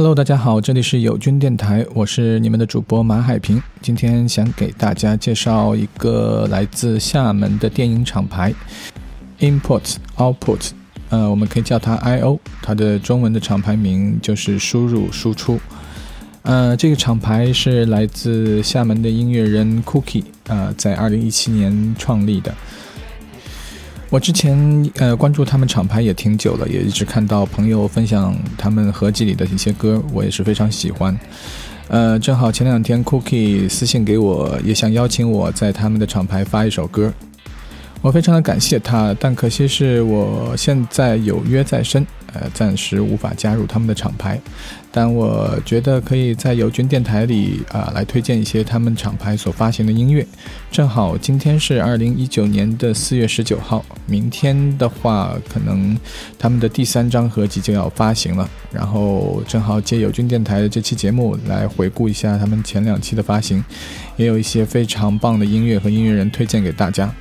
Hello，大家好，这里是友军电台，我是你们的主播马海平。今天想给大家介绍一个来自厦门的电影厂牌，Input Output，呃，我们可以叫它 I/O，它的中文的厂牌名就是输入输出。呃，这个厂牌是来自厦门的音乐人 Cookie，呃，在二零一七年创立的。我之前呃关注他们厂牌也挺久了，也一直看到朋友分享他们合集里的一些歌，我也是非常喜欢。呃，正好前两天 Cookie 私信给我，也想邀请我在他们的厂牌发一首歌。我非常的感谢他，但可惜是我现在有约在身，呃，暂时无法加入他们的厂牌。但我觉得可以在友军电台里啊来推荐一些他们厂牌所发行的音乐。正好今天是二零一九年的四月十九号，明天的话可能他们的第三张合集就要发行了。然后正好借友军电台的这期节目来回顾一下他们前两期的发行，也有一些非常棒的音乐和音乐人推荐给大家。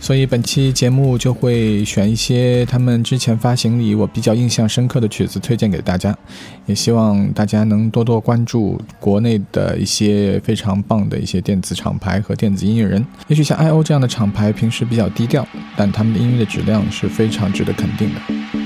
所以本期节目就会选一些他们之前发行里我比较印象深刻的曲子推荐给大家，也希望大家能多多关注国内的一些非常棒的一些电子厂牌和电子音乐人。也许像 I/O 这样的厂牌平时比较低调，但他们的音乐的质量是非常值得肯定的。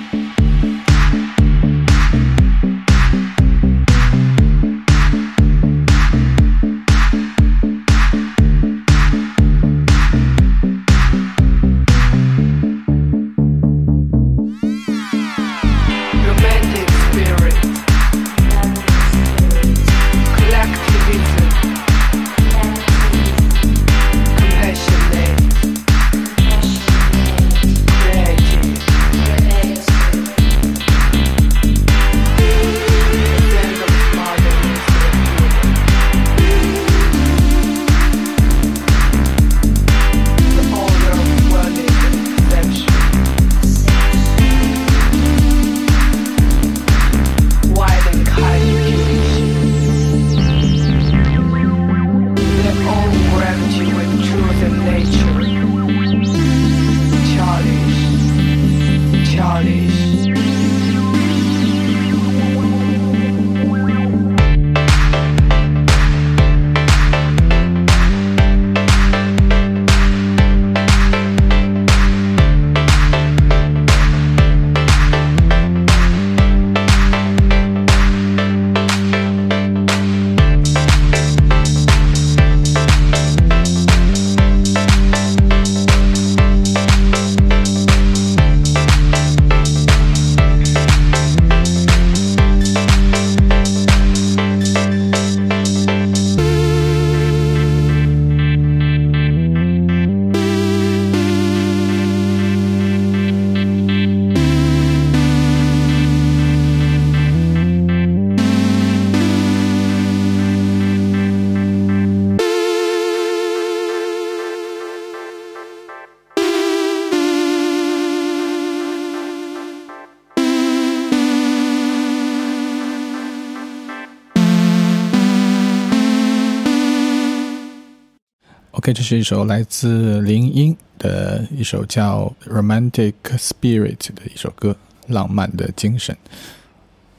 是一首来自林音的一首叫《Romantic Spirit》的一首歌，浪漫的精神。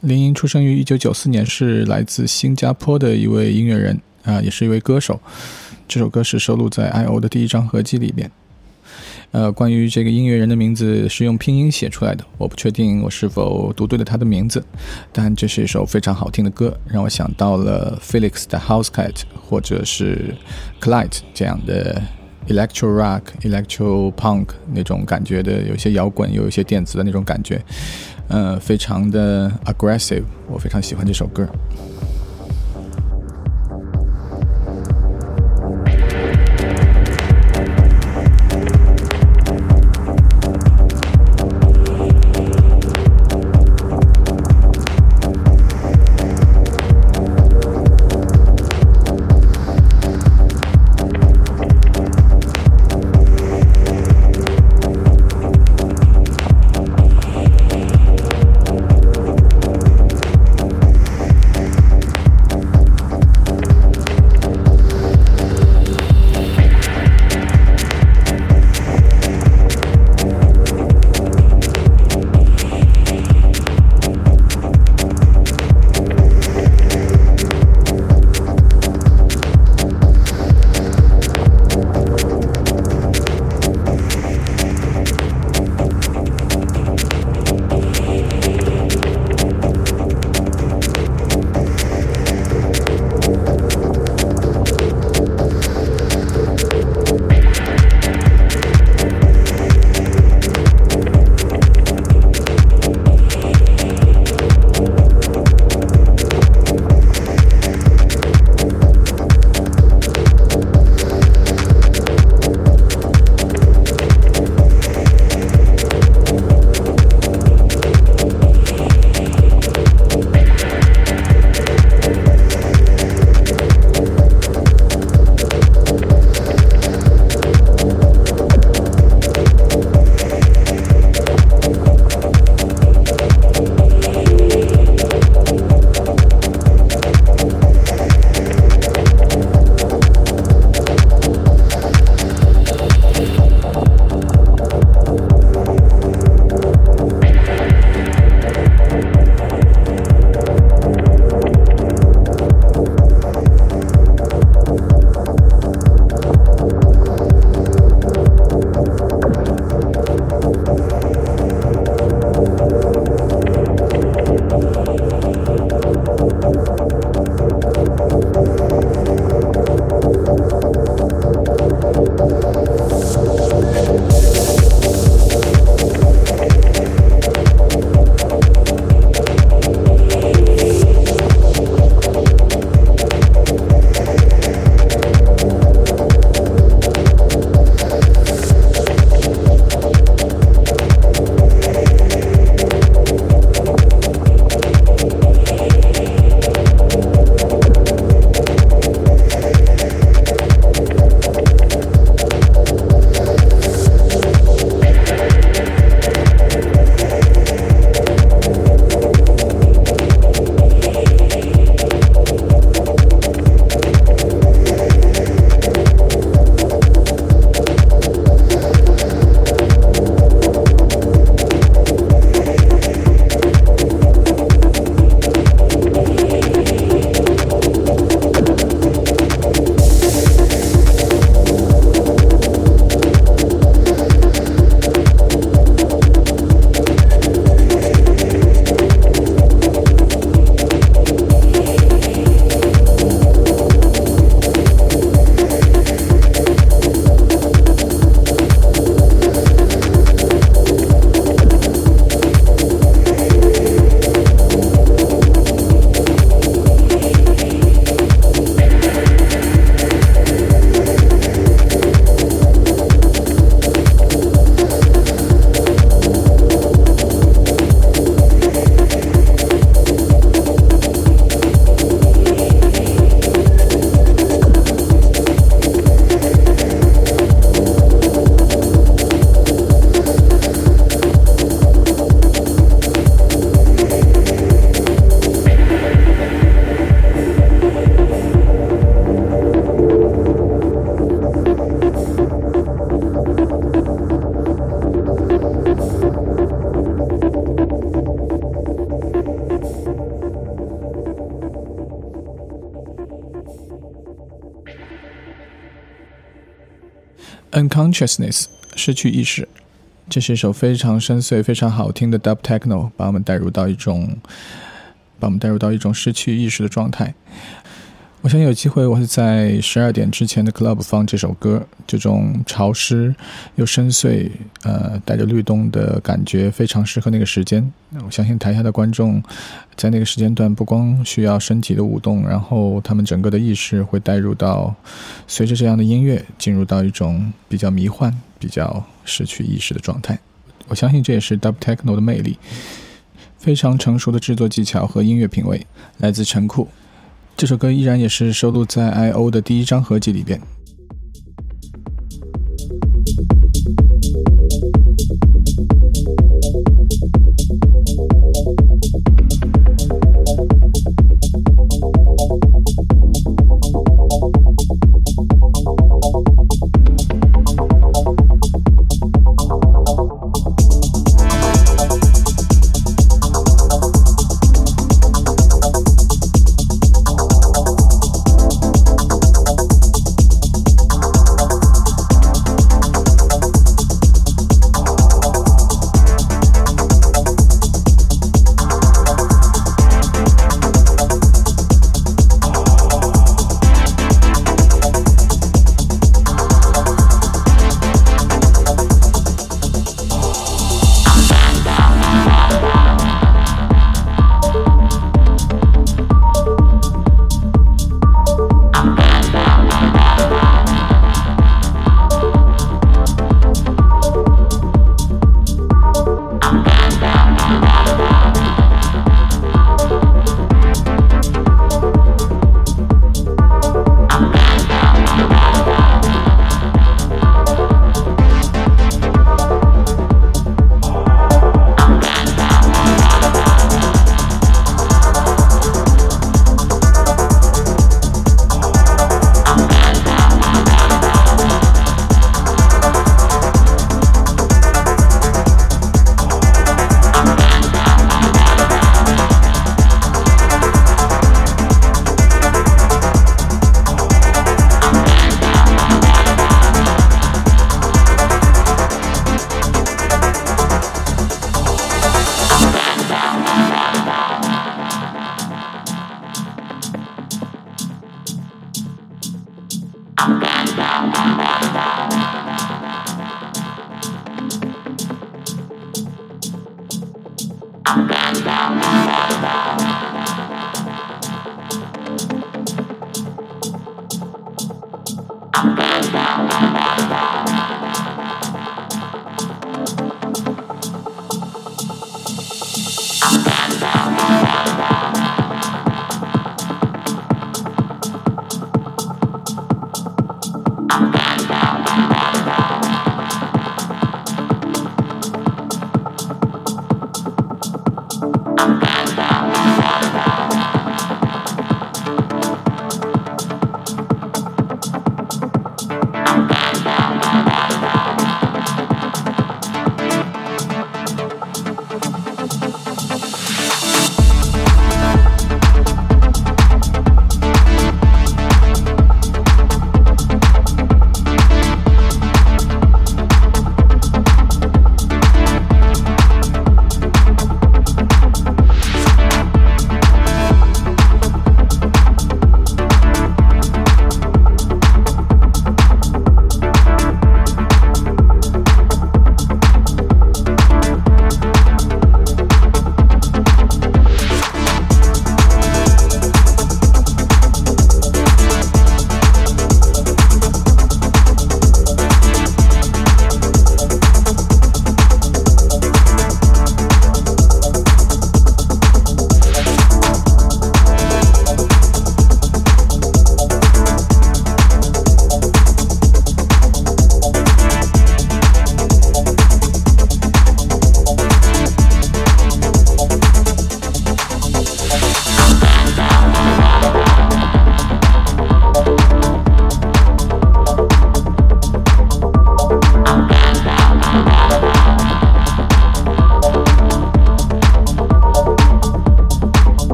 林音出生于一九九四年，是来自新加坡的一位音乐人啊，也是一位歌手。这首歌是收录在 I.O 的第一张合辑里面。呃，关于这个音乐人的名字是用拼音写出来的，我不确定我是否读对了他的名字，但这是一首非常好听的歌，让我想到了 Felix 的 Housecat 或者是 Clyde 这样的 Electro Rock、Electro Punk 那种感觉的，有一些摇滚，有一些电子的那种感觉，呃，非常的 aggressive，我非常喜欢这首歌。consciousness，失去意识，这是一首非常深邃、非常好听的 Dub Techno，把我们带入到一种，把我们带入到一种失去意识的状态。我想有机会，我会在十二点之前的 club 放这首歌。这种潮湿又深邃，呃，带着律动的感觉，非常适合那个时间。我相信台下的观众，在那个时间段，不光需要身体的舞动，然后他们整个的意识会带入到，随着这样的音乐，进入到一种比较迷幻、比较失去意识的状态。我相信这也是 Dub Techno 的魅力。非常成熟的制作技巧和音乐品味，来自陈库。这首歌依然也是收录在 I.O 的第一张合辑里边。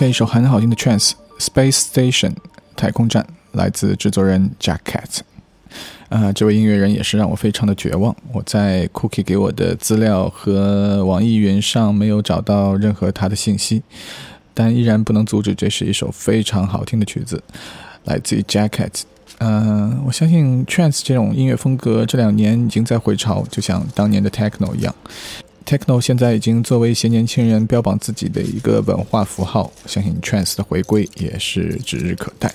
OK，一首很好听的 Trance Space Station 太空站，来自制作人 Jack Cat。啊，这位音乐人也是让我非常的绝望。我在 Cookie 给我的资料和网易云上没有找到任何他的信息，但依然不能阻止这是一首非常好听的曲子，来自于 Jack Cat。嗯，我相信 Trance 这种音乐风格这两年已经在回潮，就像当年的 Techno 一样。Techno 现在已经作为一些年轻人标榜自己的一个文化符号，相信 Trance 的回归也是指日可待。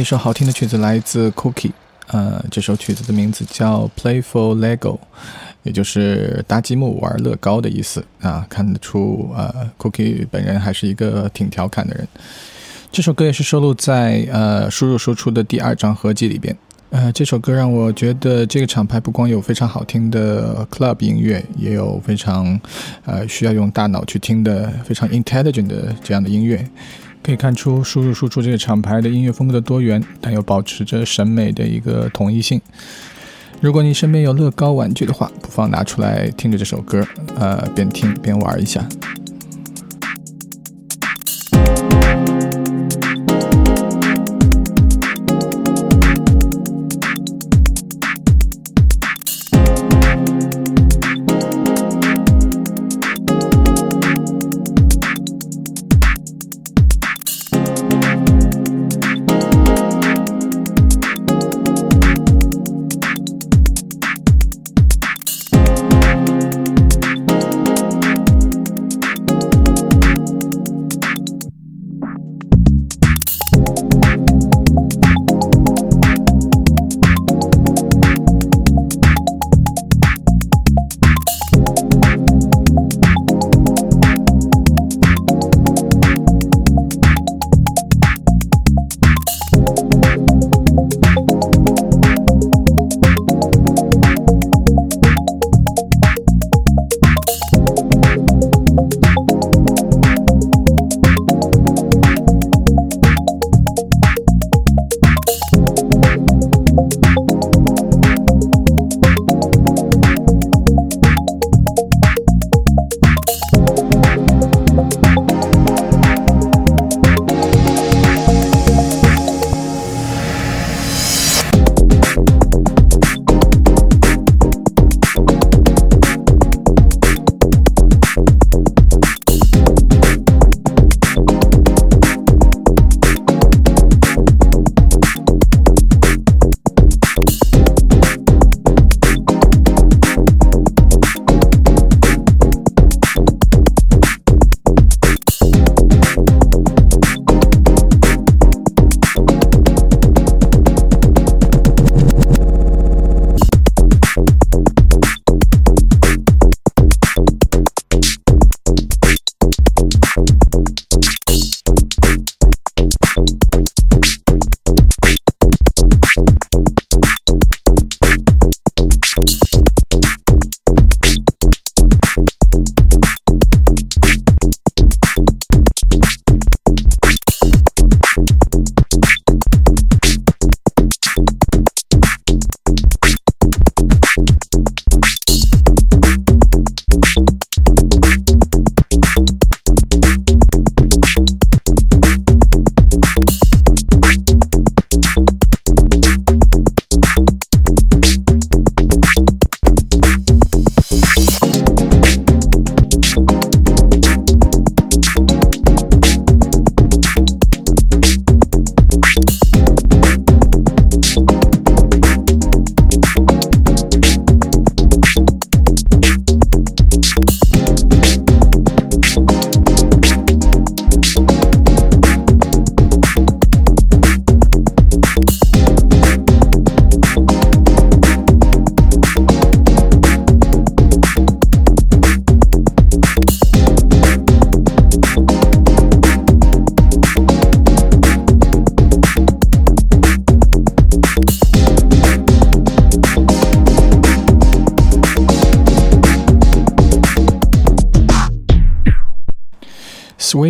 一首好听的曲子来自 Cookie，呃，这首曲子的名字叫 Playful Lego，也就是搭积木玩乐高的意思啊。看得出，呃，Cookie 本人还是一个挺调侃的人。这首歌也是收录在呃输入输出的第二张合集里边。呃，这首歌让我觉得这个厂牌不光有非常好听的 club 音乐，也有非常呃需要用大脑去听的非常 intelligent 的这样的音乐。可以看出输入输出这个厂牌的音乐风格的多元，但又保持着审美的一个统一性。如果你身边有乐高玩具的话，不妨拿出来听着这首歌，呃，边听边玩一下。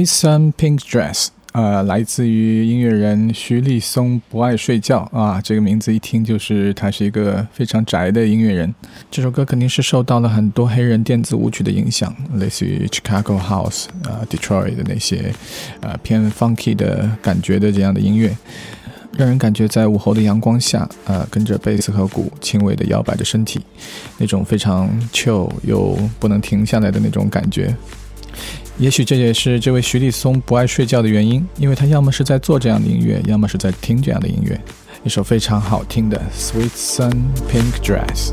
Sun Pink Dress，呃，来自于音乐人徐立松，不爱睡觉啊，这个名字一听就是他是一个非常宅的音乐人。这首歌肯定是受到了很多黑人电子舞曲的影响，类似于 Chicago House 啊、Detroit 的那些呃偏 funky 的感觉的这样的音乐，让人感觉在午后的阳光下，呃，跟着贝斯和鼓轻微的摇摆着身体，那种非常 chill 又不能停下来的那种感觉。也许这也是这位徐立松不爱睡觉的原因，因为他要么是在做这样的音乐，要么是在听这样的音乐。一首非常好听的《Sweet Sun Pink Dress》。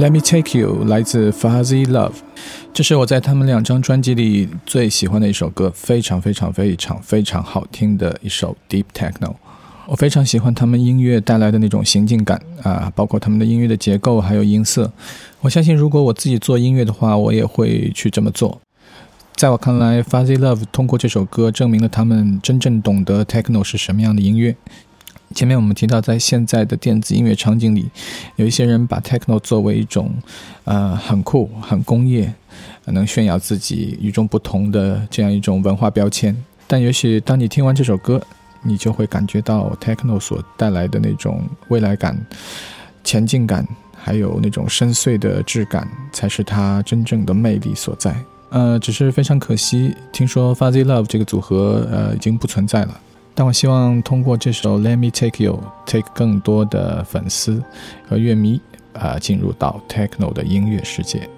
Let Me Take You 来自 Fuzzy Love，这是我在他们两张专辑里最喜欢的一首歌，非常非常非常非常好听的一首 Deep Techno。我非常喜欢他们音乐带来的那种行进感啊，包括他们的音乐的结构还有音色。我相信，如果我自己做音乐的话，我也会去这么做。在我看来，Fuzzy Love 通过这首歌证明了他们真正懂得 Techno 是什么样的音乐。前面我们提到，在现在的电子音乐场景里，有一些人把 techno 作为一种，呃，很酷、很工业，能炫耀自己与众不同的这样一种文化标签。但也许当你听完这首歌，你就会感觉到 techno 所带来的那种未来感、前进感，还有那种深邃的质感，才是它真正的魅力所在。呃，只是非常可惜，听说 Fuzzy Love 这个组合，呃，已经不存在了。但我希望通过这首《Let Me Take You》，take 更多的粉丝和乐迷啊，进入到 techno 的音乐世界。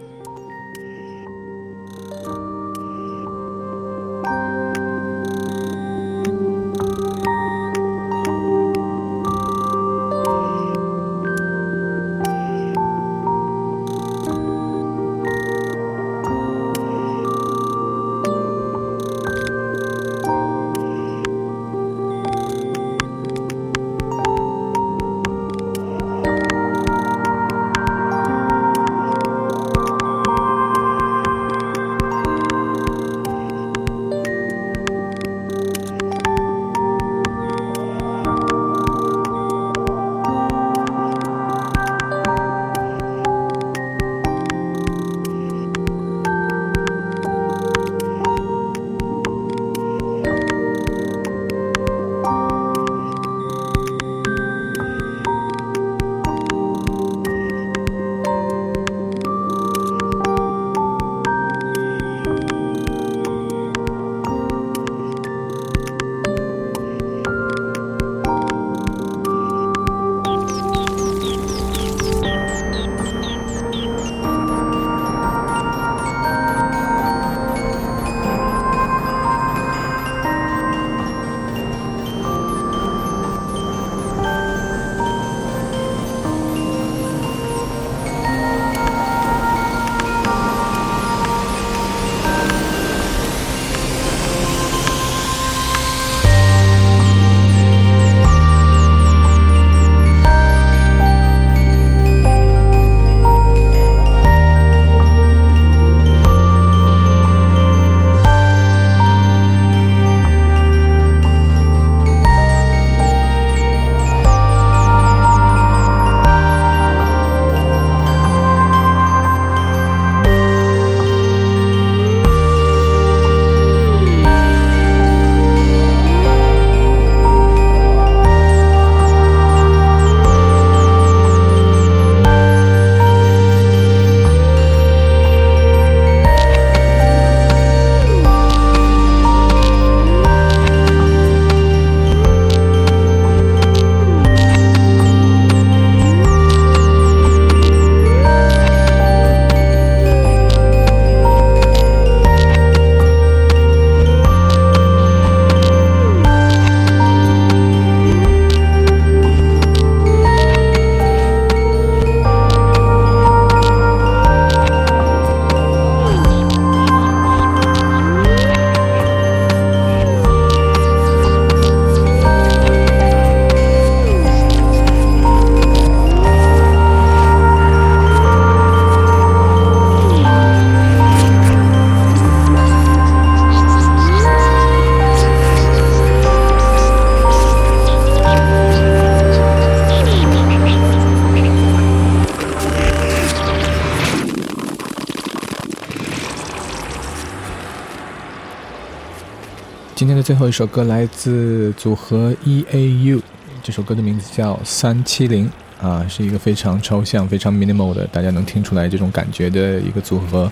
今天的最后一首歌来自组合 E A U，这首歌的名字叫三七零啊，是一个非常抽象、非常 minimal 的，大家能听出来这种感觉的一个组合。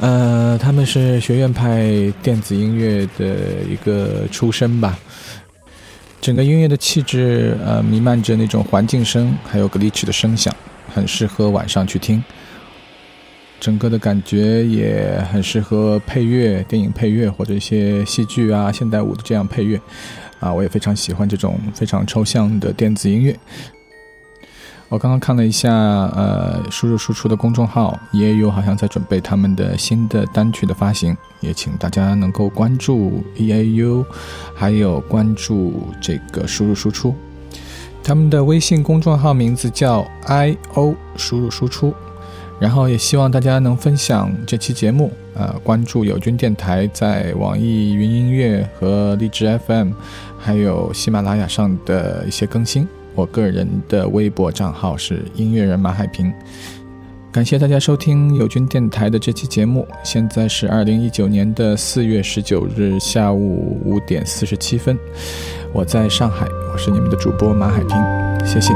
呃，他们是学院派电子音乐的一个出身吧。整个音乐的气质呃弥漫着那种环境声，还有 glitch 的声响，很适合晚上去听。整个的感觉也很适合配乐、电影配乐或者一些戏剧啊、现代舞的这样配乐，啊，我也非常喜欢这种非常抽象的电子音乐。我刚刚看了一下，呃，输入输出的公众号也有好像在准备他们的新的单曲的发行，也请大家能够关注 E A U，还有关注这个输入输出。他们的微信公众号名字叫 I O 输入输出，然后也希望大家能分享这期节目，呃，关注友军电台在网易云音乐和荔枝 FM，还有喜马拉雅上的一些更新。我个人的微博账号是音乐人马海平，感谢大家收听友军电台的这期节目。现在是二零一九年的四月十九日下午五点四十七分，我在上海，我是你们的主播马海平，谢谢。